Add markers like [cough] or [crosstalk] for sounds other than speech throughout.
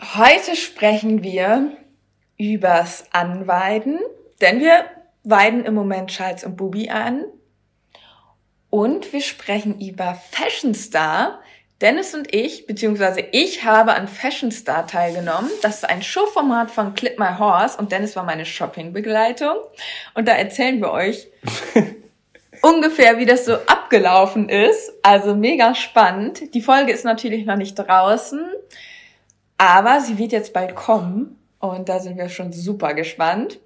Heute sprechen wir übers Anweiden, denn wir weiden im Moment Charles und Bubi an. Und wir sprechen über Fashion Star. Dennis und ich, beziehungsweise ich habe an Fashion Star teilgenommen. Das ist ein Showformat von Clip My Horse und Dennis war meine Shoppingbegleitung. Und da erzählen wir euch [laughs] ungefähr, wie das so abgelaufen ist. Also mega spannend. Die Folge ist natürlich noch nicht draußen. Aber sie wird jetzt bald kommen und da sind wir schon super gespannt.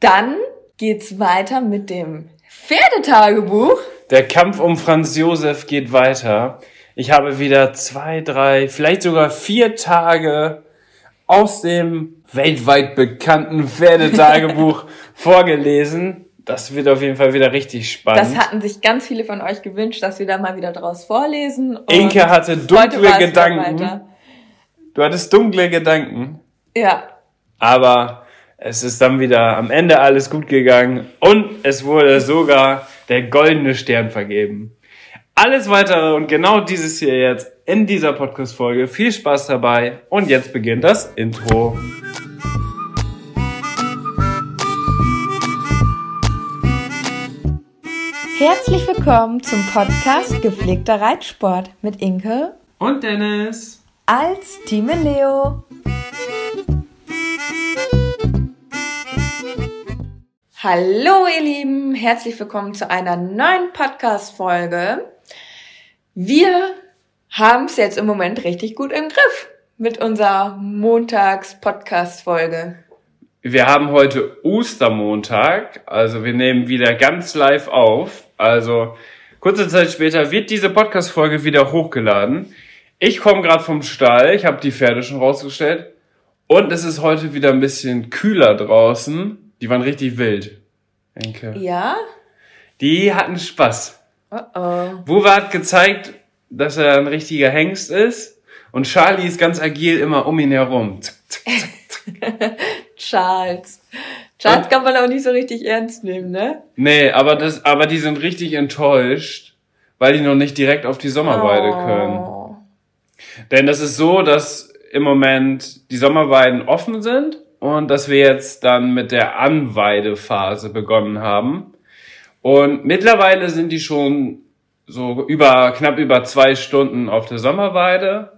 Dann geht's weiter mit dem Pferdetagebuch. Der Kampf um Franz Josef geht weiter. Ich habe wieder zwei, drei, vielleicht sogar vier Tage aus dem weltweit bekannten Pferdetagebuch [laughs] vorgelesen. Das wird auf jeden Fall wieder richtig spannend. Das hatten sich ganz viele von euch gewünscht, dass wir da mal wieder draus vorlesen. Inke hatte dunkle Gedanken. Du hattest dunkle Gedanken. Ja. Aber es ist dann wieder am Ende alles gut gegangen und es wurde sogar der goldene Stern vergeben. Alles weitere und genau dieses hier jetzt in dieser Podcast-Folge. Viel Spaß dabei und jetzt beginnt das Intro. Herzlich willkommen zum Podcast Gepflegter Reitsport mit Inke und Dennis als Team Leo. Hallo ihr Lieben, herzlich willkommen zu einer neuen Podcast-Folge. Wir haben es jetzt im Moment richtig gut im Griff mit unserer Montags-Podcast-Folge. Wir haben heute Ostermontag, also wir nehmen wieder ganz live auf. Also kurze Zeit später wird diese Podcast-Folge wieder hochgeladen. Ich komme gerade vom Stall, ich habe die Pferde schon rausgestellt und es ist heute wieder ein bisschen kühler draußen. Die waren richtig wild. Denke. Ja? Die hatten Spaß. Oh oh. Buba hat gezeigt, dass er ein richtiger Hengst ist und Charlie ist ganz agil immer um ihn herum. Zack, zack, zack, Charles. Charles und? kann man auch nicht so richtig ernst nehmen, ne? Nee, aber das, aber die sind richtig enttäuscht, weil die noch nicht direkt auf die Sommerweide oh. können. Denn das ist so, dass im Moment die Sommerweiden offen sind und dass wir jetzt dann mit der Anweidephase begonnen haben. Und mittlerweile sind die schon so über, knapp über zwei Stunden auf der Sommerweide.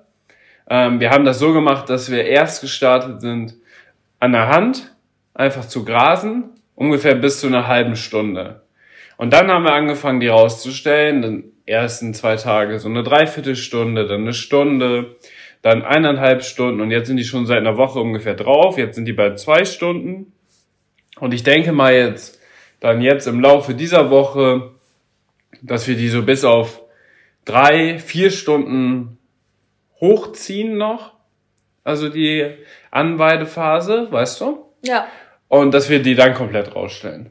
Ähm, wir haben das so gemacht, dass wir erst gestartet sind an der Hand, einfach zu grasen, ungefähr bis zu einer halben Stunde. Und dann haben wir angefangen, die rauszustellen ersten zwei Tage so eine Dreiviertelstunde, dann eine Stunde, dann eineinhalb Stunden und jetzt sind die schon seit einer Woche ungefähr drauf. Jetzt sind die bei zwei Stunden. Und ich denke mal jetzt, dann jetzt im Laufe dieser Woche, dass wir die so bis auf drei, vier Stunden hochziehen noch. Also die Anweidephase, weißt du? Ja. Und dass wir die dann komplett rausstellen.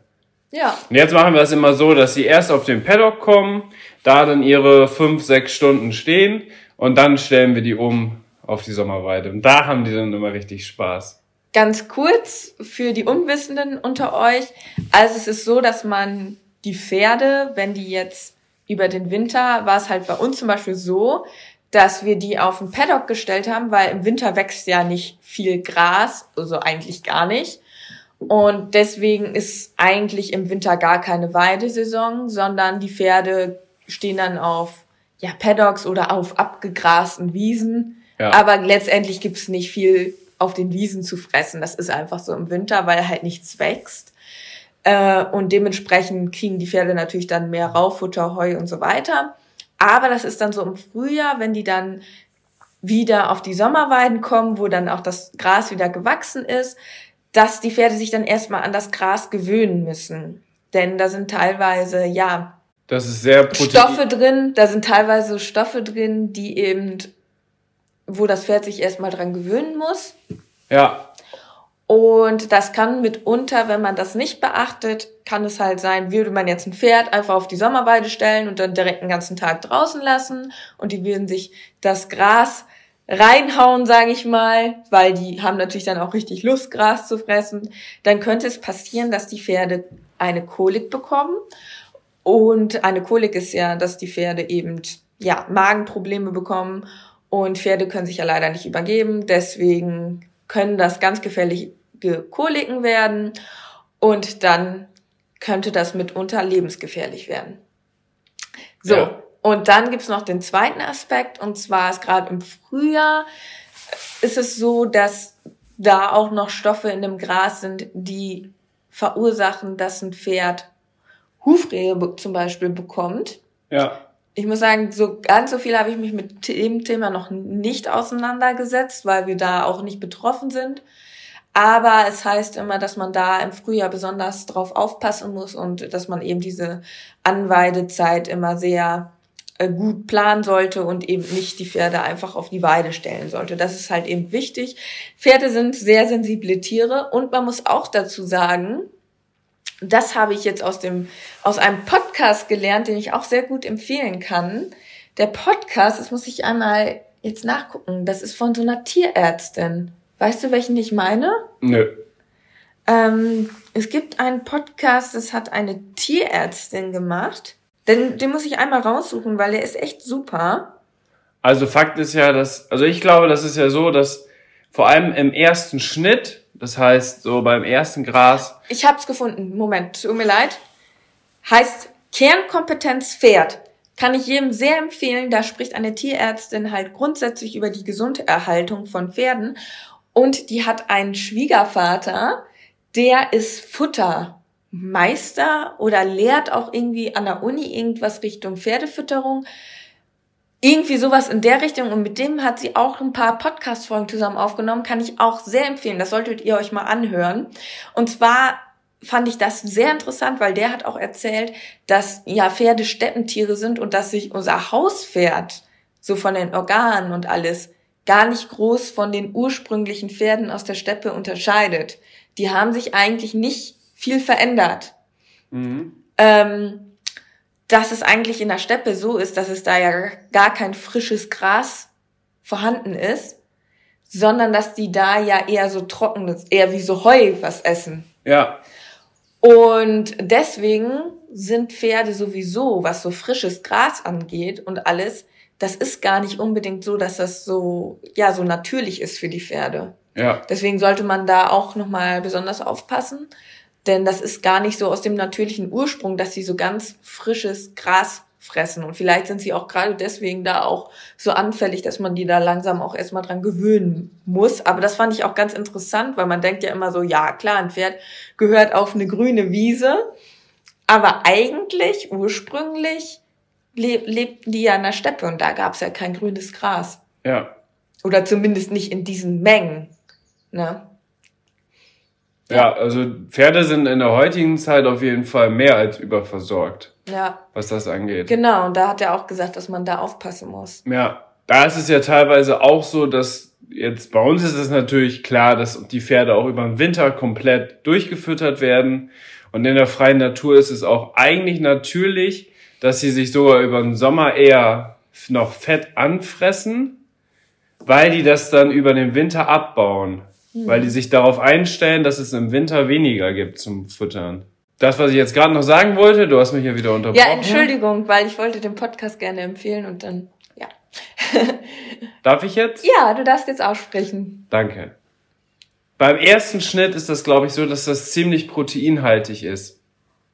Ja. Und jetzt machen wir es immer so, dass sie erst auf den Paddock kommen, da dann ihre fünf, sechs Stunden stehen und dann stellen wir die um auf die Sommerweide. Und da haben die dann immer richtig Spaß. Ganz kurz für die Unwissenden unter euch. Also es ist so, dass man die Pferde, wenn die jetzt über den Winter, war es halt bei uns zum Beispiel so, dass wir die auf den Paddock gestellt haben, weil im Winter wächst ja nicht viel Gras, also eigentlich gar nicht. Und deswegen ist eigentlich im Winter gar keine Weidesaison, sondern die Pferde stehen dann auf ja, Paddocks oder auf abgegrasten Wiesen. Ja. Aber letztendlich gibt's nicht viel auf den Wiesen zu fressen. Das ist einfach so im Winter, weil halt nichts wächst. Äh, und dementsprechend kriegen die Pferde natürlich dann mehr Raufutter, Heu und so weiter. Aber das ist dann so im Frühjahr, wenn die dann wieder auf die Sommerweiden kommen, wo dann auch das Gras wieder gewachsen ist, dass die Pferde sich dann erstmal an das Gras gewöhnen müssen. Denn da sind teilweise, ja, das ist sehr Protein Stoffe drin, da sind teilweise Stoffe drin, die eben wo das Pferd sich erstmal dran gewöhnen muss. Ja. Und das kann mitunter, wenn man das nicht beachtet, kann es halt sein, würde man jetzt ein Pferd einfach auf die Sommerweide stellen und dann direkt den ganzen Tag draußen lassen und die würden sich das Gras reinhauen, sage ich mal, weil die haben natürlich dann auch richtig Lust, Gras zu fressen. Dann könnte es passieren, dass die Pferde eine Kolik bekommen. Und eine Kolik ist ja, dass die Pferde eben ja Magenprobleme bekommen und Pferde können sich ja leider nicht übergeben. Deswegen können das ganz gefährliche Koliken werden und dann könnte das mitunter lebensgefährlich werden. So, ja. Und dann gibt's noch den zweiten Aspekt und zwar ist gerade im Frühjahr ist es so, dass da auch noch Stoffe in dem Gras sind, die verursachen, dass ein Pferd Hufrehe zum Beispiel bekommt. Ja. Ich muss sagen, so ganz so viel habe ich mich mit dem Thema noch nicht auseinandergesetzt, weil wir da auch nicht betroffen sind. Aber es heißt immer, dass man da im Frühjahr besonders drauf aufpassen muss und dass man eben diese Anweidezeit immer sehr äh, gut planen sollte und eben nicht die Pferde einfach auf die Weide stellen sollte. Das ist halt eben wichtig. Pferde sind sehr sensible Tiere und man muss auch dazu sagen, das habe ich jetzt aus dem, aus einem Podcast gelernt, den ich auch sehr gut empfehlen kann. Der Podcast, das muss ich einmal jetzt nachgucken, das ist von so einer Tierärztin. Weißt du, welchen ich meine? Nö. Ähm, es gibt einen Podcast, das hat eine Tierärztin gemacht. Den, den muss ich einmal raussuchen, weil der ist echt super. Also Fakt ist ja, dass, also ich glaube, das ist ja so, dass vor allem im ersten Schnitt, das heißt so beim ersten Gras. Ich hab's gefunden. Moment, tut mir leid. Heißt Kernkompetenz Pferd. Kann ich jedem sehr empfehlen. Da spricht eine Tierärztin halt grundsätzlich über die Gesunderhaltung von Pferden. Und die hat einen Schwiegervater, der ist Futtermeister oder lehrt auch irgendwie an der Uni irgendwas Richtung Pferdefütterung. Irgendwie sowas in der Richtung. Und mit dem hat sie auch ein paar Podcast-Folgen zusammen aufgenommen. Kann ich auch sehr empfehlen. Das solltet ihr euch mal anhören. Und zwar fand ich das sehr interessant, weil der hat auch erzählt, dass ja Pferde Steppentiere sind und dass sich unser Hauspferd so von den Organen und alles gar nicht groß von den ursprünglichen Pferden aus der Steppe unterscheidet. Die haben sich eigentlich nicht viel verändert. Mhm. Ähm, dass es eigentlich in der Steppe so ist, dass es da ja gar kein frisches Gras vorhanden ist, sondern dass die da ja eher so trockenes, eher wie so Heu was essen. Ja. Und deswegen sind Pferde sowieso, was so frisches Gras angeht und alles, das ist gar nicht unbedingt so, dass das so, ja, so natürlich ist für die Pferde. Ja. Deswegen sollte man da auch nochmal besonders aufpassen. Denn das ist gar nicht so aus dem natürlichen Ursprung, dass sie so ganz frisches Gras fressen. Und vielleicht sind sie auch gerade deswegen da auch so anfällig, dass man die da langsam auch erstmal dran gewöhnen muss. Aber das fand ich auch ganz interessant, weil man denkt ja immer so, ja klar, ein Pferd gehört auf eine grüne Wiese. Aber eigentlich, ursprünglich, lebten die ja in der Steppe und da gab es ja kein grünes Gras. Ja. Oder zumindest nicht in diesen Mengen. Ne? Ja, also Pferde sind in der heutigen Zeit auf jeden Fall mehr als überversorgt. Ja. Was das angeht. Genau, und da hat er auch gesagt, dass man da aufpassen muss. Ja, da ist es ja teilweise auch so, dass jetzt bei uns ist es natürlich klar, dass die Pferde auch über den Winter komplett durchgefüttert werden. Und in der freien Natur ist es auch eigentlich natürlich, dass sie sich sogar über den Sommer eher noch Fett anfressen, weil die das dann über den Winter abbauen. Mhm. Weil die sich darauf einstellen, dass es im Winter weniger gibt zum Futtern. Das, was ich jetzt gerade noch sagen wollte, du hast mich ja wieder unterbrochen. Ja, Entschuldigung, weil ich wollte den Podcast gerne empfehlen und dann, ja. [laughs] Darf ich jetzt? Ja, du darfst jetzt aussprechen. Danke. Beim ersten Schnitt ist das, glaube ich, so, dass das ziemlich proteinhaltig ist,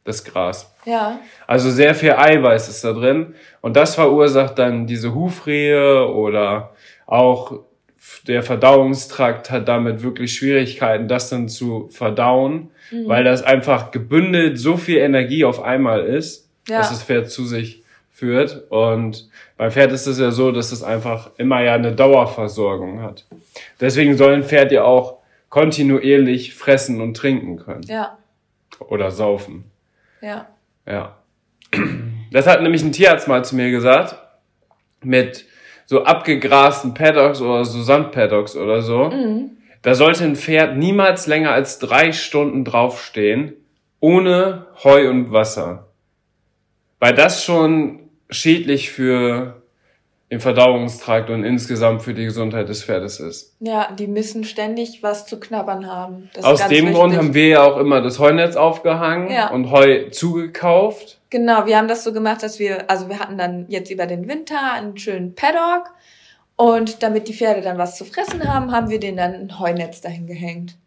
das Gras. Ja. Also sehr viel Eiweiß ist da drin und das verursacht dann diese Hufrehe oder auch der Verdauungstrakt hat damit wirklich Schwierigkeiten, das dann zu verdauen, mhm. weil das einfach gebündelt so viel Energie auf einmal ist, ja. dass das Pferd zu sich führt. Und beim Pferd ist es ja so, dass es einfach immer ja eine Dauerversorgung hat. Deswegen soll ein Pferd ja auch kontinuierlich fressen und trinken können. Ja. Oder saufen. Ja. Ja. Das hat nämlich ein Tierarzt mal zu mir gesagt. Mit so abgegrasten Paddocks oder so Sandpaddocks oder so, mhm. da sollte ein Pferd niemals länger als drei Stunden draufstehen, ohne Heu und Wasser. Weil das schon schädlich für den Verdauungstrakt und insgesamt für die Gesundheit des Pferdes ist. Ja, die müssen ständig was zu knabbern haben. Aus dem wichtig. Grund haben wir ja auch immer das Heunetz aufgehangen ja. und Heu zugekauft. Genau, wir haben das so gemacht, dass wir, also wir hatten dann jetzt über den Winter einen schönen Paddock und damit die Pferde dann was zu fressen haben, haben wir denen dann ein Heunetz dahin gehängt.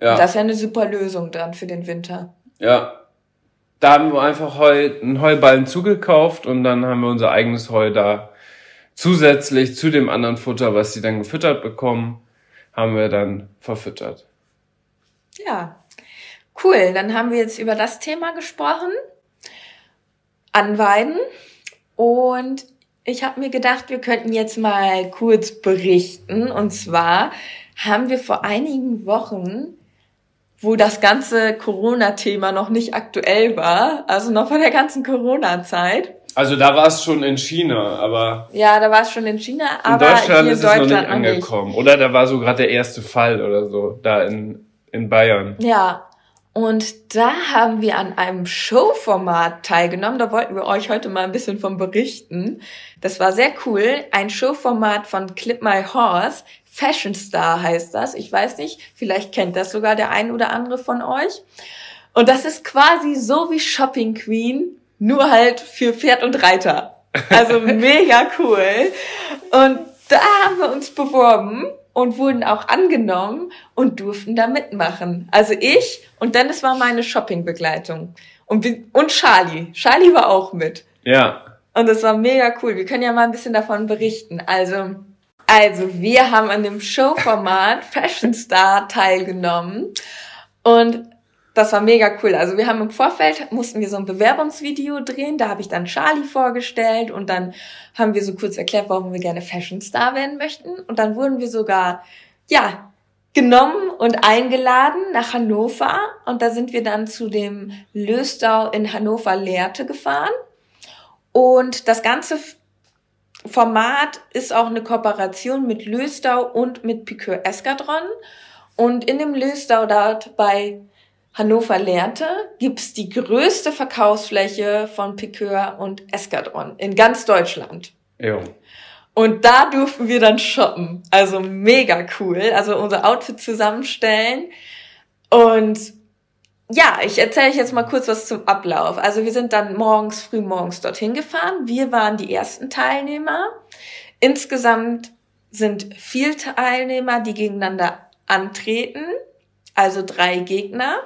Ja. Und das ist ja eine super Lösung dann für den Winter. Ja. Da haben wir einfach Heu, einen Heuballen zugekauft und dann haben wir unser eigenes Heu da zusätzlich zu dem anderen Futter, was sie dann gefüttert bekommen, haben wir dann verfüttert. Ja, cool. Dann haben wir jetzt über das Thema gesprochen. Anweiden. Und ich habe mir gedacht, wir könnten jetzt mal kurz berichten. Und zwar haben wir vor einigen Wochen, wo das ganze Corona-Thema noch nicht aktuell war, also noch vor der ganzen Corona-Zeit, also da war es schon in China, aber. Ja, da war es schon in China, aber in Deutschland hier ist es Deutschland noch nicht angekommen. Nicht. Oder da war so gerade der erste Fall oder so, da in, in Bayern. Ja. Und da haben wir an einem Showformat teilgenommen. Da wollten wir euch heute mal ein bisschen von berichten. Das war sehr cool. Ein Showformat von Clip My Horse. Fashion Star heißt das. Ich weiß nicht, vielleicht kennt das sogar der ein oder andere von euch. Und das ist quasi so wie Shopping Queen, nur halt für Pferd und Reiter. Also [laughs] mega cool. Und da haben wir uns beworben und wurden auch angenommen und durften da mitmachen. Also ich und Dennis war meine Shoppingbegleitung. Und, und Charlie. Charlie war auch mit. Ja. Und das war mega cool. Wir können ja mal ein bisschen davon berichten. Also, also wir haben an dem Showformat Fashion Star teilgenommen. Und das war mega cool. Also wir haben im Vorfeld, mussten wir so ein Bewerbungsvideo drehen, da habe ich dann Charlie vorgestellt und dann haben wir so kurz erklärt, warum wir gerne Fashion Star werden möchten. Und dann wurden wir sogar, ja, genommen und eingeladen nach Hannover und da sind wir dann zu dem Löstau in Hannover-Lehrte gefahren. Und das ganze Format ist auch eine Kooperation mit Löstau und mit Piqueur Eskadron. Und in dem Löstau dort bei Hannover Lehrte gibt's die größte Verkaufsfläche von Piqueur und Eskadron in ganz Deutschland. Ja. Und da durften wir dann shoppen. Also mega cool. Also unser Outfit zusammenstellen. Und ja, ich erzähle euch jetzt mal kurz was zum Ablauf. Also wir sind dann morgens, früh morgens dorthin gefahren. Wir waren die ersten Teilnehmer. Insgesamt sind vier Teilnehmer, die gegeneinander antreten. Also drei Gegner.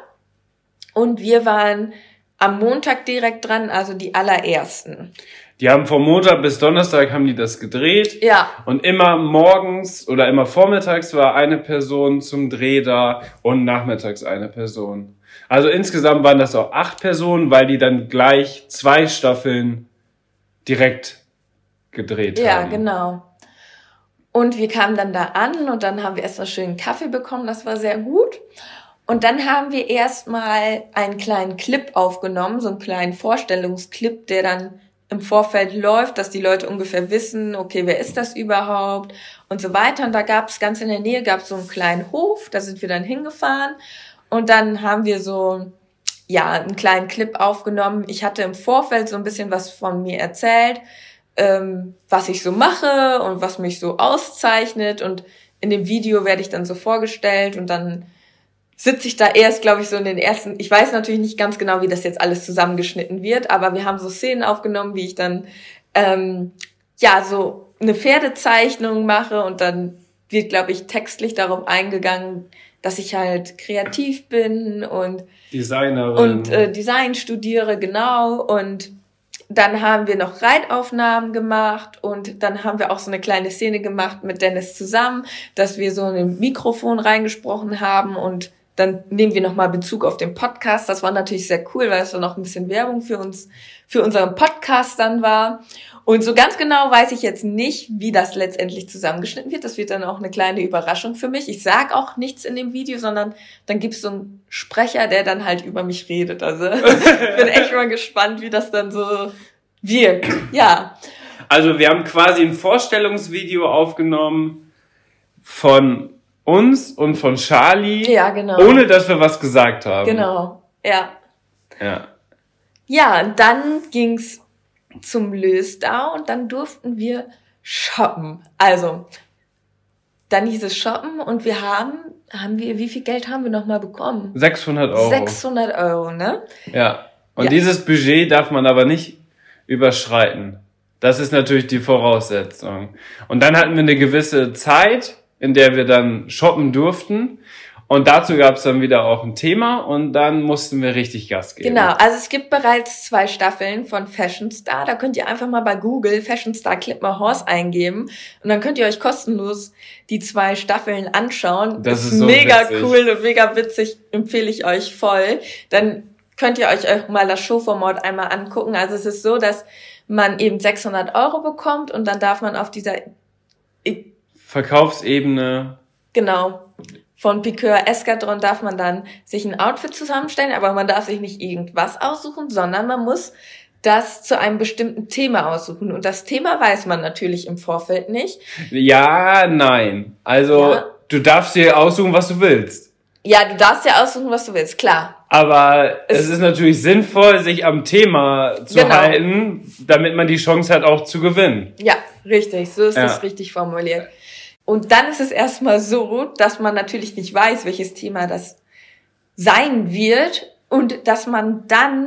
Und wir waren am Montag direkt dran, also die allerersten. Die haben vom Montag bis Donnerstag haben die das gedreht. Ja. Und immer morgens oder immer vormittags war eine Person zum Dreh da und nachmittags eine Person. Also insgesamt waren das auch acht Personen, weil die dann gleich zwei Staffeln direkt gedreht ja, haben. Ja, genau. Und wir kamen dann da an und dann haben wir erst mal schönen Kaffee bekommen, das war sehr gut. Und dann haben wir erstmal einen kleinen Clip aufgenommen, so einen kleinen Vorstellungsclip, der dann im Vorfeld läuft, dass die Leute ungefähr wissen, okay, wer ist das überhaupt und so weiter. Und da gab es ganz in der Nähe gab es so einen kleinen Hof, da sind wir dann hingefahren und dann haben wir so ja einen kleinen Clip aufgenommen. Ich hatte im Vorfeld so ein bisschen was von mir erzählt, ähm, was ich so mache und was mich so auszeichnet und in dem Video werde ich dann so vorgestellt und dann sitze ich da erst, glaube ich, so in den ersten, ich weiß natürlich nicht ganz genau, wie das jetzt alles zusammengeschnitten wird, aber wir haben so Szenen aufgenommen, wie ich dann, ähm, ja, so eine Pferdezeichnung mache und dann wird, glaube ich, textlich darauf eingegangen, dass ich halt kreativ bin und Designerin und äh, Design studiere, genau. Und dann haben wir noch Reitaufnahmen gemacht und dann haben wir auch so eine kleine Szene gemacht mit Dennis zusammen, dass wir so ein Mikrofon reingesprochen haben und dann nehmen wir nochmal Bezug auf den Podcast. Das war natürlich sehr cool, weil es dann noch ein bisschen Werbung für uns, für unseren Podcast dann war. Und so ganz genau weiß ich jetzt nicht, wie das letztendlich zusammengeschnitten wird. Das wird dann auch eine kleine Überraschung für mich. Ich sag auch nichts in dem Video, sondern dann gibt es so einen Sprecher, der dann halt über mich redet. Also [laughs] ich bin echt mal gespannt, wie das dann so wirkt. Ja. Also wir haben quasi ein Vorstellungsvideo aufgenommen von uns und von Charlie. Ja, genau. Ohne dass wir was gesagt haben. Genau, ja. Ja. Ja, und dann ging's zum Lösdau und dann durften wir shoppen. Also, dann hieß es shoppen und wir haben, haben wir, wie viel Geld haben wir nochmal bekommen? 600 Euro. 600 Euro, ne? Ja. Und Ja. dieses Budget darf man aber nicht überschreiten. Das ist natürlich die Voraussetzung. Und dann hatten wir eine gewisse Zeit, in der wir dann shoppen durften. Und dazu gab es dann wieder auch ein Thema und dann mussten wir richtig Gas geben. Genau, also es gibt bereits zwei Staffeln von Fashion Star. Da könnt ihr einfach mal bei Google Fashion Star Clipper Horse eingeben und dann könnt ihr euch kostenlos die zwei Staffeln anschauen. Das ist so mega witzig. cool und mega witzig, empfehle ich euch voll. Dann könnt ihr euch auch mal das Showformat einmal angucken. Also es ist so, dass man eben 600 Euro bekommt und dann darf man auf dieser, Verkaufsebene. genau, von Piqueur Escadron darf man dann sich ein Outfit zusammenstellen, aber man darf sich nicht irgendwas aussuchen, sondern man muss das zu einem bestimmten Thema aussuchen. Und das Thema weiß man natürlich im Vorfeld nicht. Ja, nein. Also Ja. du darfst dir aussuchen, was du willst. Ja, du darfst ja aussuchen, was du willst, klar. Aber es, Es- ist natürlich sinnvoll, sich am Thema zu Genau. halten, damit man die Chance hat, auch zu gewinnen. Ja, richtig, so ist Ja. es richtig formuliert. Und dann ist es erstmal so, dass man natürlich nicht weiß, welches Thema das sein wird und dass man dann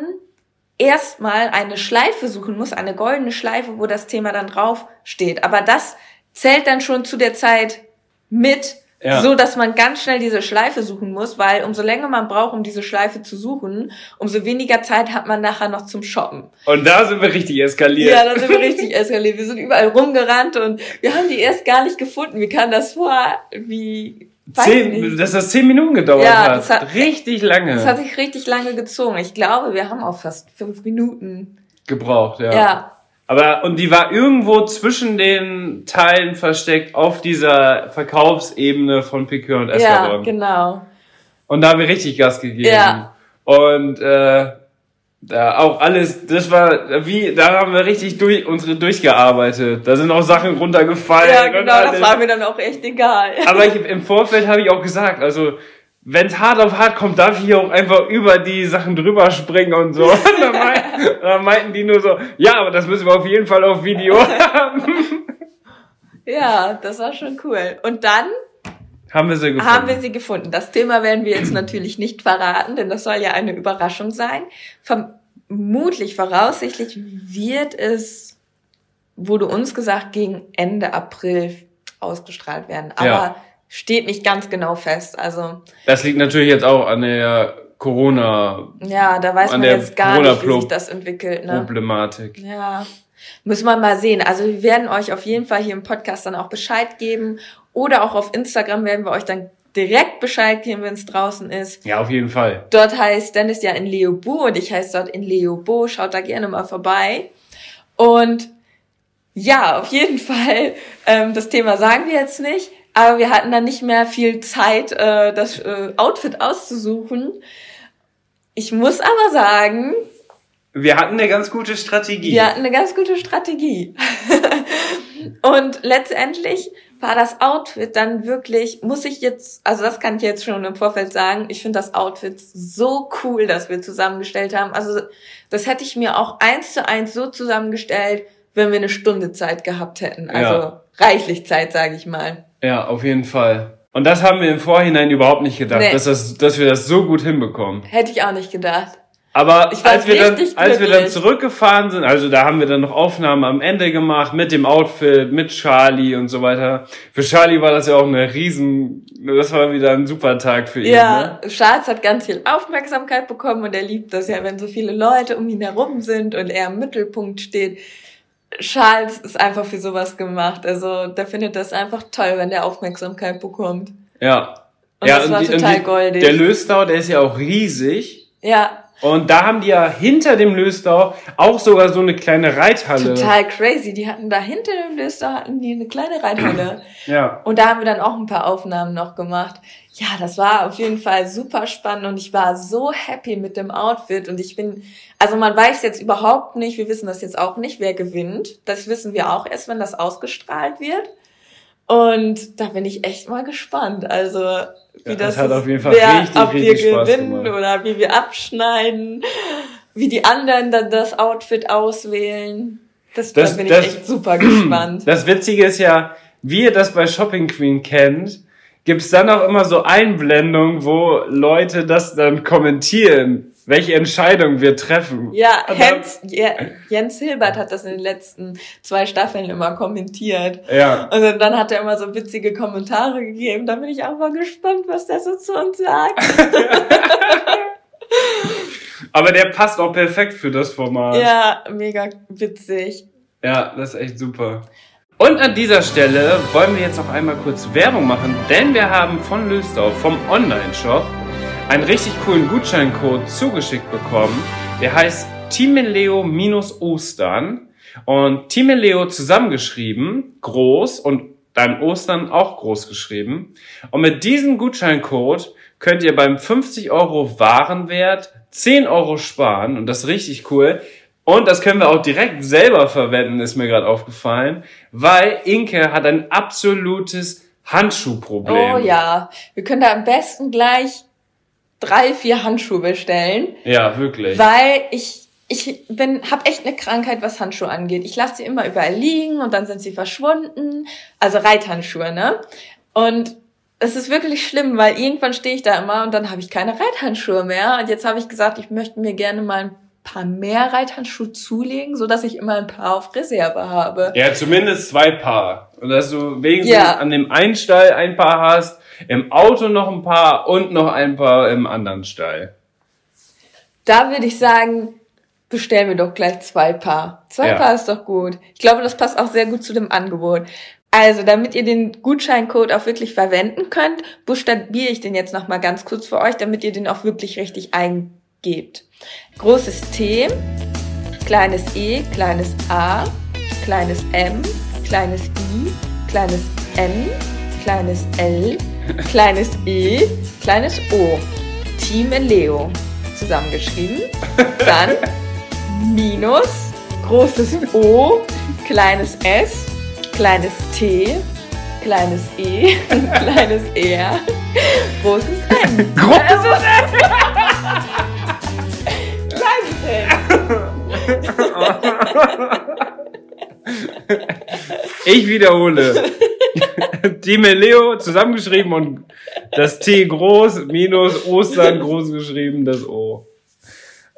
erstmal eine Schleife suchen muss, eine goldene Schleife, wo das Thema dann drauf steht. Aber das zählt dann schon zu der Zeit mit, Ja. so dass man ganz schnell diese Schleife suchen muss, weil umso länger man braucht, um diese Schleife zu suchen, umso weniger Zeit hat man nachher noch zum Shoppen. Und da sind wir richtig eskaliert. Ja, da sind wir richtig [laughs] eskaliert. Wir sind überall rumgerannt und wir haben die erst gar nicht gefunden. Wie kam das vor? Wie, zehn, dass das zehn Minuten gedauert Ja, hat. das hat- Richtig lange Das hat sich richtig lange gezogen. Ich glaube, wir haben auch fast fünf Minuten. gebraucht, ja. Ja. Aber, und die war irgendwo zwischen den Teilen versteckt auf dieser Verkaufsebene von Piqueur und Ja, Escadron. genau. Und da haben wir richtig Gas gegeben. Ja. Und äh, da auch alles, das war wie, da haben wir richtig durch, unsere durchgearbeitet. Da sind auch Sachen runtergefallen. Ja, genau, das war mir dann auch echt egal. Aber ich, [laughs] im Vorfeld habe ich auch gesagt, also wenn es hart auf hart kommt, darf ich hier auch einfach über die Sachen drüber springen und so. [laughs] Und dann, mein, dann meinten die nur so, ja, aber das müssen wir auf jeden Fall auf Video [laughs] haben. Ja, das war schon cool. Und dann haben wir sie gefunden. haben wir sie gefunden. Das Thema werden wir jetzt natürlich nicht verraten, denn das soll ja eine Überraschung sein. Vermutlich, voraussichtlich wird es, wurde uns gesagt, gegen Ende April ausgestrahlt werden. Aber Ja. Steht nicht ganz genau fest. Also, das liegt natürlich jetzt auch an der Corona-Problematik. ja, da weiß An man jetzt gar nicht, wie sich das entwickelt. Ne? Ja, müssen wir mal sehen. Also wir werden euch auf jeden Fall hier im Podcast dann auch Bescheid geben. Oder auch auf Instagram werden wir euch dann direkt Bescheid geben, wenn es draußen ist. Ja, auf jeden Fall. Dort heißt Dennis ja in Leobo und ich heiße dort in Leobo. Schaut da gerne mal vorbei. Und ja, auf jeden [laughs] Fall, ähm, das Thema sagen wir jetzt nicht, aber wir hatten dann nicht mehr viel Zeit, äh, das äh, Outfit auszusuchen. Ich muss aber sagen, Wir hatten eine ganz gute Strategie. wir hatten eine ganz gute Strategie. [laughs] Und letztendlich war das Outfit dann wirklich, muss ich jetzt, also das kann ich jetzt schon im Vorfeld sagen, ich finde das Outfit so cool, das wir zusammengestellt haben. Also das hätte ich mir auch eins zu eins so zusammengestellt, wenn wir eine Stunde Zeit gehabt hätten. Also Ja. reichlich Zeit, sage ich mal. Ja, auf jeden Fall. Und das haben wir im Vorhinein überhaupt nicht gedacht, Nee. dass, das, dass wir das so gut hinbekommen. Hätte ich auch nicht gedacht. Aber als wir, dann, als wir dann zurückgefahren sind, also da haben wir dann noch Aufnahmen am Ende gemacht mit dem Outfit, mit Charlie und so weiter. Für Charlie war das ja auch eine riesen, das war wieder ein super Tag für ihn. Ne? Ja, Charles hat ganz viel Aufmerksamkeit bekommen und er liebt das ja, wenn so viele Leute um ihn herum sind und er im Mittelpunkt steht. Charles ist einfach für sowas gemacht. Also der findet das einfach toll, wenn der Aufmerksamkeit bekommt. Ja. Und ja, das war die- total goldig. Der Löstau, der ist ja auch riesig. Ja, Und da haben die ja hinter dem Löstau auch sogar so eine kleine Reithalle. Total crazy. Die hatten da hinter dem Löstau hatten die eine kleine Reithalle. [clears throat] Ja. Und da haben wir dann auch ein paar Aufnahmen noch gemacht. Ja, das war auf jeden Fall super spannend und ich war so happy mit dem Outfit und ich bin, also man weiß jetzt überhaupt nicht, wir wissen das jetzt auch nicht, wer gewinnt. Das wissen wir auch erst, wenn das ausgestrahlt wird. Und da bin ich echt mal gespannt. Also, wie Ja, das, das hat ist, auf jeden Fall wer, richtig, ob richtig wir gewinnen oder wie wir abschneiden, wie die anderen dann das Outfit auswählen. Das, Das- da bin das- ich echt super gespannt. Das Witzige ist ja, wie ihr das bei Shopping Queen kennt, gibt's dann auch immer so Einblendungen, wo Leute das dann kommentieren, welche Entscheidung wir treffen. Ja, Jens, Jens Hilbert hat das in den letzten zwei Staffeln immer kommentiert. Ja. Und dann- dann hat er immer so witzige Kommentare gegeben. Da bin ich auch mal gespannt, was der so zu uns sagt. [laughs] Aber der passt auch perfekt für das Format. Ja, mega witzig. Ja, das ist echt super. Und an dieser Stelle wollen wir jetzt noch einmal kurz Werbung machen, denn wir haben von Löstau, vom Online-Shop, einen richtig coolen Gutscheincode zugeschickt bekommen. Der heißt Timeleo-Ostern. Und Timeleo zusammengeschrieben, groß und dann Ostern auch groß geschrieben. Und mit diesem Gutscheincode könnt ihr beim 50 Euro Warenwert 10 Euro sparen. Und das ist richtig cool. Und das können wir auch direkt selber verwenden, ist mir gerade aufgefallen, weil Inke hat ein absolutes Handschuhproblem. Oh ja, wir können da am besten gleich drei, vier Handschuhe bestellen, Ja, wirklich. weil ich ich bin hab echt eine Krankheit, was Handschuhe angeht. Ich lasse sie immer überall liegen und dann sind sie verschwunden. Also Reithandschuhe, ne? Und es ist wirklich schlimm, weil irgendwann stehe ich da immer und dann habe ich keine Reithandschuhe mehr. Und jetzt habe ich gesagt, ich möchte mir gerne mal ein paar mehr Reithandschuhe zulegen, so dass ich immer ein paar auf Reserve habe. Ja, zumindest zwei Paar. Und dass du wenigstens Ja. an dem einen Stall ein Paar hast, im Auto noch ein Paar und noch ein Paar im anderen Stall. Da würde ich sagen, bestellen wir doch gleich zwei Paar. Zwei Ja. Paar ist doch gut. Ich glaube, das passt auch sehr gut zu dem Angebot. Also, damit ihr den Gutscheincode auch wirklich verwenden könnt, buchstabiere ich den jetzt nochmal ganz kurz für euch, damit ihr den auch wirklich richtig eingebt. Großes T, kleines E, kleines A, kleines M, kleines I, kleines N, kleines L, kleines E, kleines O. Team Leo zusammengeschrieben. Dann minus großes O, kleines S, kleines T, kleines E, [laughs] kleines R, großes N. Großes Kleines N. [laughs] Ich wiederhole. [laughs] Team Leo zusammengeschrieben und das T groß minus Ostern groß geschrieben, das O.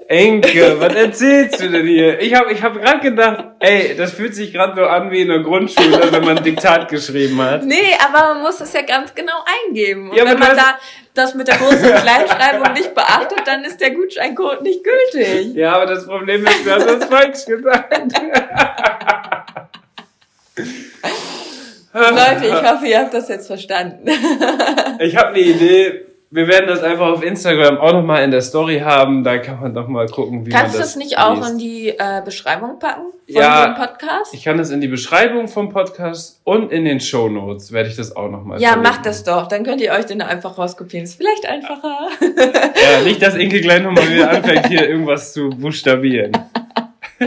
Enke, was erzählst du denn hier? Ich habe ich hab gerade gedacht, ey, das fühlt sich gerade so an wie in der Grundschule, wenn man ein Diktat geschrieben hat. Nee, aber man muss es ja ganz genau eingeben. Und Ja, wenn man da das mit der Groß- und Kleinschreibung nicht beachtet, dann ist der Gutscheincode nicht gültig. Ja, aber das Problem ist, du hast das falsch gesagt. Leute, ich hoffe, ihr habt das jetzt verstanden. Ich habe eine Idee. Wir werden das einfach auf Instagram auch nochmal in der Story haben. Da kann man doch mal gucken, wie Kannst du man das das nicht auch liest. in die äh, Beschreibung packen von Ja, dem Podcast? Ich kann das in die Beschreibung vom Podcast und in den Show Notes werde ich das auch nochmal Ja, macht das doch. Dann könnt ihr euch den einfach rauskopieren. Ist vielleicht einfacher. Ja, nicht, dass Inke gleich nochmal wieder anfängt, hier irgendwas zu buchstabieren. [laughs]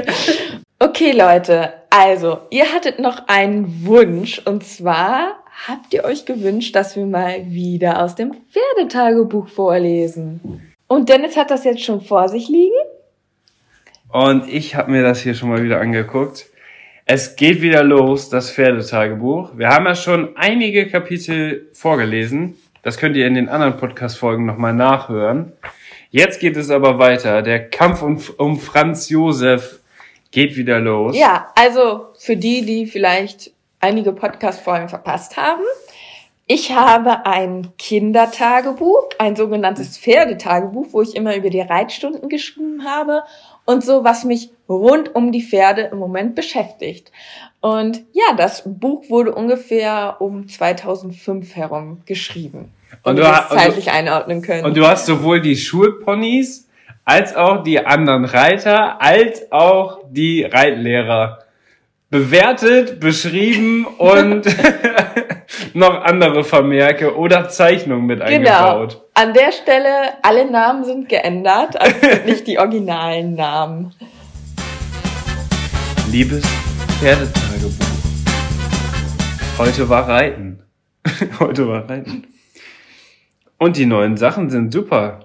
Okay, Leute. Also, ihr hattet noch einen Wunsch. Und zwar habt ihr euch gewünscht, dass wir mal wieder aus dem Pferdetagebuch vorlesen. Und Dennis hat das jetzt schon vor sich liegen. Und ich habe mir das hier schon mal wieder angeguckt. Es geht wieder los, das Pferdetagebuch. Wir haben ja schon einige Kapitel vorgelesen. Das könnt ihr in den anderen Podcast-Folgen nochmal nachhören. Jetzt geht es aber weiter. Der Kampf um, um Franz Josef geht wieder los. Ja, also für die, die vielleicht einige Podcast-Folgen verpasst haben. Ich habe ein Kindertagebuch, ein sogenanntes Pferdetagebuch, wo ich immer über die Reitstunden geschrieben habe und so, was mich rund um die Pferde im Moment beschäftigt. Und ja, das Buch wurde ungefähr um 2005 herum geschrieben. Und du das zeitlich einordnen können. Und du hast sowohl die Schulponys als auch die anderen Reiter, als auch die Reitlehrer bewertet, beschrieben und [laughs] noch andere Vermerke oder Zeichnungen mit Genau. eingebaut. An der Stelle, alle Namen sind geändert, also sind [laughs] nicht die originalen Namen. Liebes Pferdetagebuch. Heute war Reiten. [laughs] Heute war Reiten. Und die neuen Sachen sind super.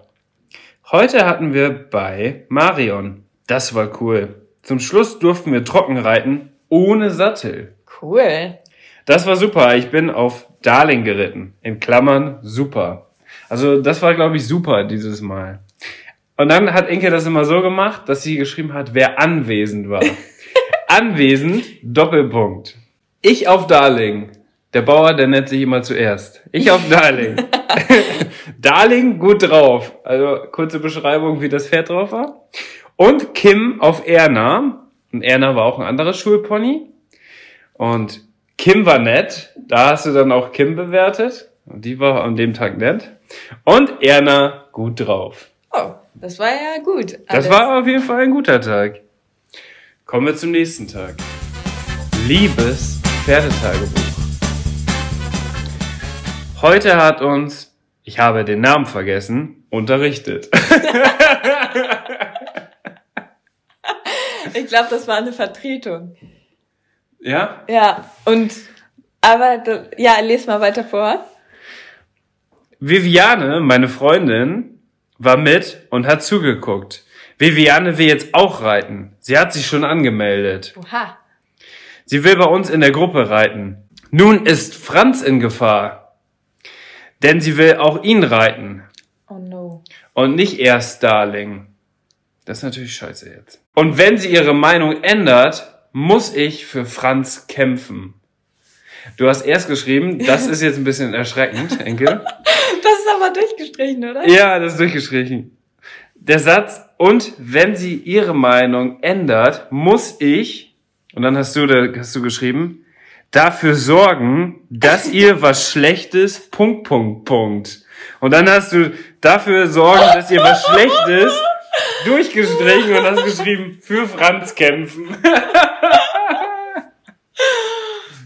Heute hatten wir bei Marion. Das war cool. Zum Schluss durften wir trocken reiten, ohne Sattel. Cool. Das war super. Ich bin auf Darling geritten. In Klammern super. Also das war, glaube ich, super dieses Mal. Und dann hat Inke das immer so gemacht, dass sie geschrieben hat, wer anwesend war. [laughs] anwesend, Doppelpunkt. Ich auf Darling. Der Bauer, der nennt sich immer zuerst. Ich auf Darling. [laughs] Darling gut drauf. Also kurze Beschreibung, wie das Pferd drauf war. Und Kim auf Erna. Und Erna war auch ein anderes Schulpony. Und Kim war nett. Da hast du dann auch Kim bewertet. Und die war an dem Tag nett. Und Erna gut drauf. Oh, das war ja gut. Das Alles. war auf jeden Fall ein guter Tag. Kommen wir zum nächsten Tag. Liebes Pferdetagebuch. Heute hat uns, ich habe den Namen vergessen, unterrichtet. [laughs] [laughs] Ich glaube, das war eine Vertretung. ja? Ja, und, aber, ja, les mal weiter vor. Viviane, meine Freundin, war mit und hat zugeguckt. Viviane will jetzt auch reiten. Sie hat sich schon angemeldet. Oha. Sie will bei uns in der Gruppe reiten. Nun ist Franz in Gefahr. Denn sie will auch ihn reiten. Oh no. Und nicht erst Darling. Das ist natürlich scheiße jetzt. Und wenn sie ihre Meinung ändert, muss ich für Franz kämpfen. Du hast erst geschrieben, das ist jetzt ein bisschen erschreckend, [laughs] Enkel. Das ist aber durchgestrichen, oder? Ja, das ist durchgestrichen. Der Satz, und wenn sie ihre Meinung ändert, muss ich, und dann hast du, da hast du geschrieben, dafür sorgen, dass ihr [laughs] was Schlechtes, Punkt, Punkt, Punkt. Und dann hast du dafür sorgen, dass ihr was Schlechtes, durchgestrichen und hast geschrieben, für Franz kämpfen.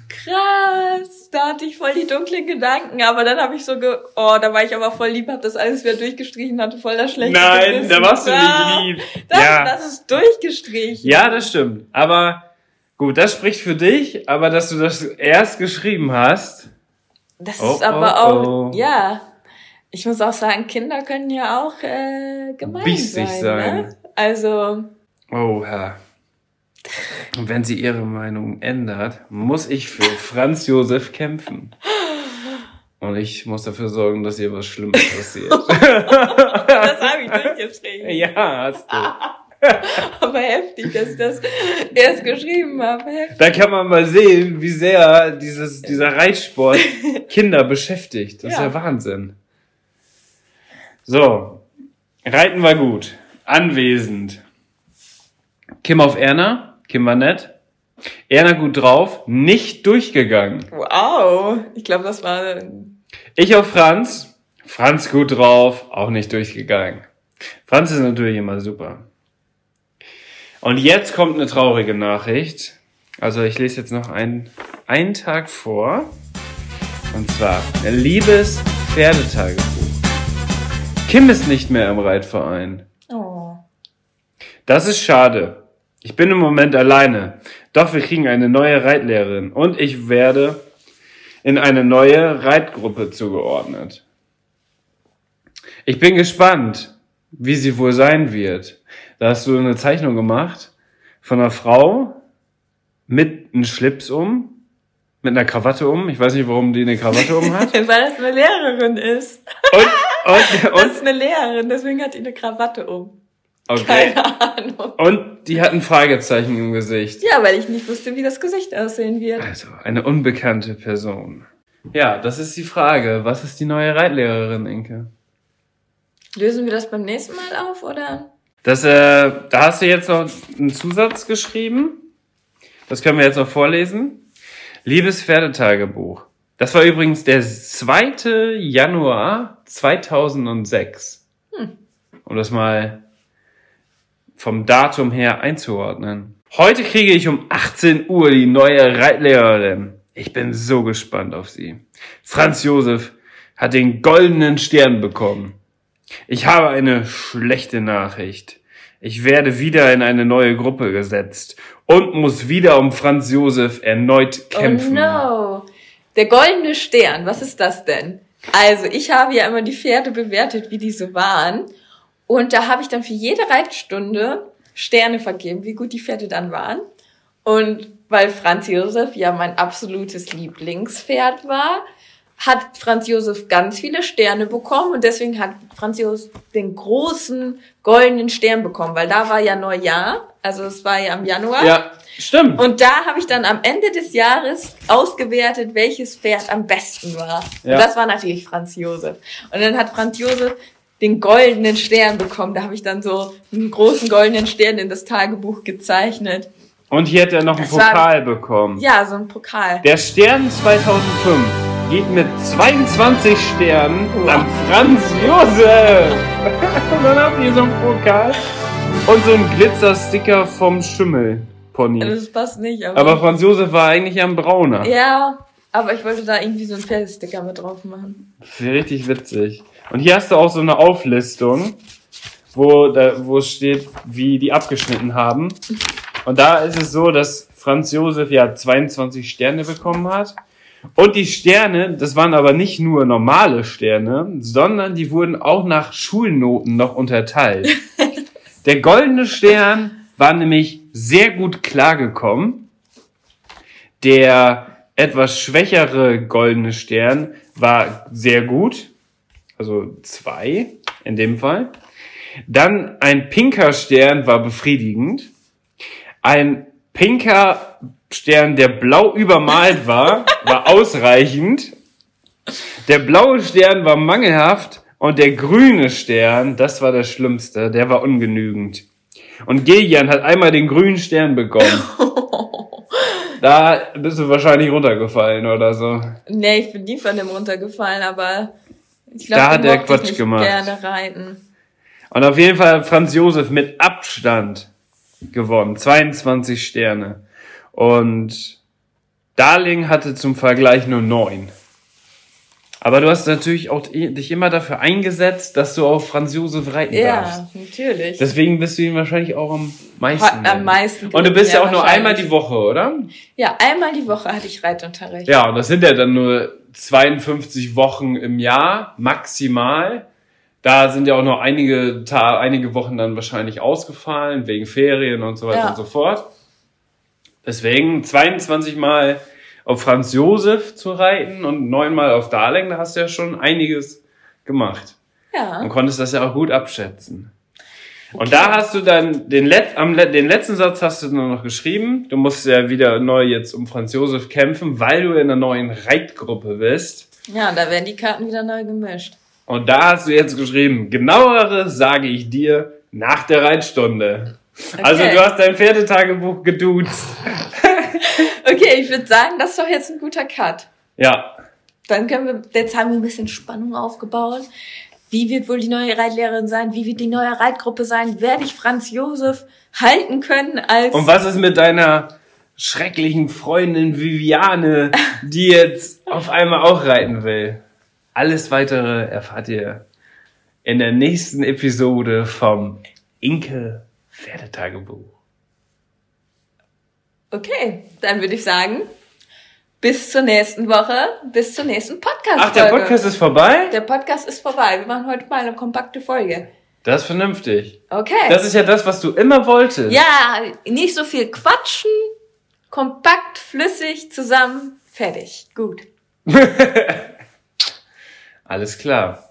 Krass. Da hatte ich voll die dunklen Gedanken, aber dann habe ich so ge oh, da war ich aber voll lieb, hab das alles wieder durchgestrichen, hatte voll das schlechte Nein, Gewissen. da warst du nicht lieb. Das, ja. das ist durchgestrichen. Ja, das stimmt. Aber gut, das spricht für dich, aber dass du das erst geschrieben hast. Das Oh, ist aber oh, auch, oh. ja. Ich muss auch sagen, Kinder können ja auch äh, gemein Biestig sein. sein. Ne? Also, Oh, Herr. Und wenn sie ihre Meinung ändert, muss ich für Franz Josef kämpfen. Und ich muss dafür sorgen, dass ihr was Schlimmes [laughs] passiert. das habe ich durchgeschrieben. ja, hast du. [laughs] Aber heftig, dass ich das erst geschrieben habe. Heftig. Da kann man mal sehen, wie sehr dieses, dieser Reitsport Kinder beschäftigt. Das ist Ja. ja Wahnsinn. So. Reiten war gut. Anwesend. Kim auf Erna. Kim war nett. Erna gut drauf. Nicht durchgegangen. Wow. Ich glaube, das war Ich auf Franz. Franz gut drauf. Auch nicht durchgegangen. Franz ist natürlich immer super. Und jetzt kommt eine traurige Nachricht. Also ich lese jetzt noch einen, einen Tag vor. Und zwar, liebes Pferdetagebuch. Kim ist nicht mehr im Reitverein. Oh. Das ist schade. Ich bin im Moment alleine. Doch wir kriegen eine neue Reitlehrerin und ich werde in eine neue Reitgruppe zugeordnet. Ich bin gespannt, wie sie wohl sein wird. Da hast du eine Zeichnung gemacht von einer Frau mit einem Schlips um, mit einer Krawatte um. Ich weiß nicht, warum die eine Krawatte um hat. [laughs] Weil das eine Lehrerin ist. Und, und, Das und, ist eine Lehrerin, deswegen hat die eine Krawatte um. okay. Keine Ahnung. Und die hat ein Fragezeichen im Gesicht. Ja, weil ich nicht wusste, wie das Gesicht aussehen wird. Also, eine unbekannte Person. Ja, das ist die Frage. Was ist die neue Reitlehrerin, Inke? Lösen wir das beim nächsten Mal auf, oder? Das, äh, da hast du jetzt noch einen Zusatz geschrieben. Das können wir jetzt noch vorlesen. Liebes Pferdetagebuch. Das war übrigens der 2. Januar 2006. Um das mal vom Datum her einzuordnen. Heute kriege ich um 18 Uhr die neue Reitlehrerin. Ich bin so gespannt auf sie. Franz Josef hat den goldenen Stern bekommen. Ich habe eine schlechte Nachricht. Ich werde wieder in eine neue Gruppe gesetzt und muss wieder um Franz Josef erneut kämpfen. Oh no. Der goldene Stern, was ist das denn? Also, ich habe ja immer die Pferde bewertet, wie die so waren. Und da habe ich dann für jede Reitstunde Sterne vergeben, wie gut die Pferde dann waren. Und weil Franz Josef ja mein absolutes Lieblingspferd war, hat Franz Josef ganz viele Sterne bekommen und deswegen hat Franz Josef den großen goldenen Stern bekommen, weil da war ja Neujahr, also es war ja im Januar. Ja, stimmt. Und da habe ich dann am Ende des Jahres ausgewertet, welches Pferd am besten war. Ja. Und das war natürlich Franz Josef. Und dann hat Franz Josef den goldenen Stern bekommen. Da habe ich dann so einen großen goldenen Stern in das Tagebuch gezeichnet. Und hier hat er noch einen Das war- Pokal bekommen. Ja, so ein Pokal. Der Stern 2005 geht mit 22 Sternen an Franz Josef. [laughs] Und dann habt ihr so einen Pokal und so einen Glitzersticker vom Schimmelpony. Das passt nicht, aber. Aber Franz Josef war eigentlich ein Brauner. ja, aber ich wollte da irgendwie so einen Pferdesticker mit drauf machen. Richtig witzig. Und hier hast du auch so eine Auflistung, wo, da, wo es steht, wie die abgeschnitten haben. Und da ist es so, dass Franz Josef ja 22 Sterne bekommen hat. Und die Sterne, das waren aber nicht nur normale Sterne, sondern die wurden auch nach Schulnoten noch unterteilt. [laughs] Der goldene Stern war nämlich sehr gut klargekommen. Der etwas schwächere goldene Stern war sehr gut. Also zwei in dem Fall. Dann ein pinker Stern war befriedigend. Ein pinker Stern, der blau übermalt war, war [laughs] ausreichend. Der blaue Stern war mangelhaft und der grüne Stern, das war das Schlimmste, der war ungenügend. Und Gillian hat einmal den grünen Stern bekommen. [laughs] Da bist du wahrscheinlich runtergefallen oder so. Nee, ich bin nie von dem runtergefallen, aber ich Da glaube, hat den er Quatsch nicht gemacht. gerne reiten. Und auf jeden Fall hat Franz Josef mit Abstand gewonnen. 22 Sterne. Und Darling hatte zum Vergleich nur 9. Aber du hast natürlich auch dich immer dafür eingesetzt, dass du auf Franz Josef reiten darfst. Ja, natürlich. Deswegen bist du ihn wahrscheinlich auch am meisten. Am meisten Und du bist ja, ja, auch nur einmal die Woche, oder? ja, einmal die Woche hatte ich Reitunterricht. Ja, und das sind ja dann nur 52 Wochen im Jahr, maximal. Da sind ja auch noch einige, Ta einige Wochen dann wahrscheinlich ausgefallen, wegen Ferien und so weiter Ja. und so fort. Deswegen 22 Mal auf Franz Josef zu reiten und neunmal auf Darling, da hast du ja schon einiges gemacht. Ja. Und konntest das ja auch gut abschätzen. Und da hast du dann den, Let am, den letzten Satz hast du nur noch geschrieben. Du musst ja wieder neu jetzt um Franz Josef kämpfen, weil du in einer neuen Reitgruppe bist. Ja, da werden die Karten wieder neu gemischt. Und da hast du jetzt geschrieben, genaueres sage ich dir nach der Reitstunde. Also Okay. du hast dein Pferdetagebuch geduzt. [laughs] [laughs] Okay, ich würde sagen, das ist doch jetzt ein guter Cut. Ja, Dann können wir, jetzt haben wir ein bisschen Spannung aufgebaut. Wie wird wohl die neue Reitlehrerin sein? Wie wird die neue Reitgruppe sein? Werde ich Franz Josef halten können als... und was ist mit deiner schrecklichen Freundin Viviane, die jetzt auf einmal auch reiten will? Alles weitere erfahrt ihr in der nächsten Episode vom Inke Pferdetagebuch. Okay, dann würde ich sagen, bis zur nächsten Woche, bis zur nächsten Podcast. Ach, der Podcast ist vorbei? Der Podcast ist vorbei. Wir machen heute mal eine kompakte Folge. Das ist vernünftig. Okay. Das ist ja das, was du immer wolltest. ja, nicht so viel quatschen, kompakt, flüssig, zusammen, fertig. Gut. [laughs] Alles klar.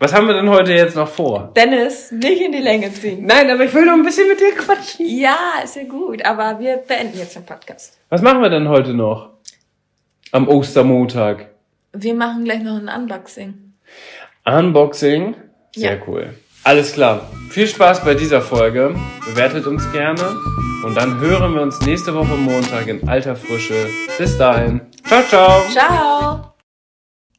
Was haben wir denn heute jetzt noch vor? Dennis, nicht in die Länge ziehen. Nein, aber ich will noch ein bisschen mit dir quatschen. Ja, ist ja gut, aber wir beenden jetzt den Podcast. Was machen wir denn heute noch? Am Ostermontag. Wir machen gleich noch ein Unboxing. Unboxing. Sehr Ja. cool. Alles klar. Viel Spaß bei dieser Folge. Bewertet uns gerne. Und dann hören wir uns nächste Woche Montag in alter Frische. Bis dahin. Ciao, ciao. Ciao!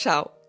Ciao.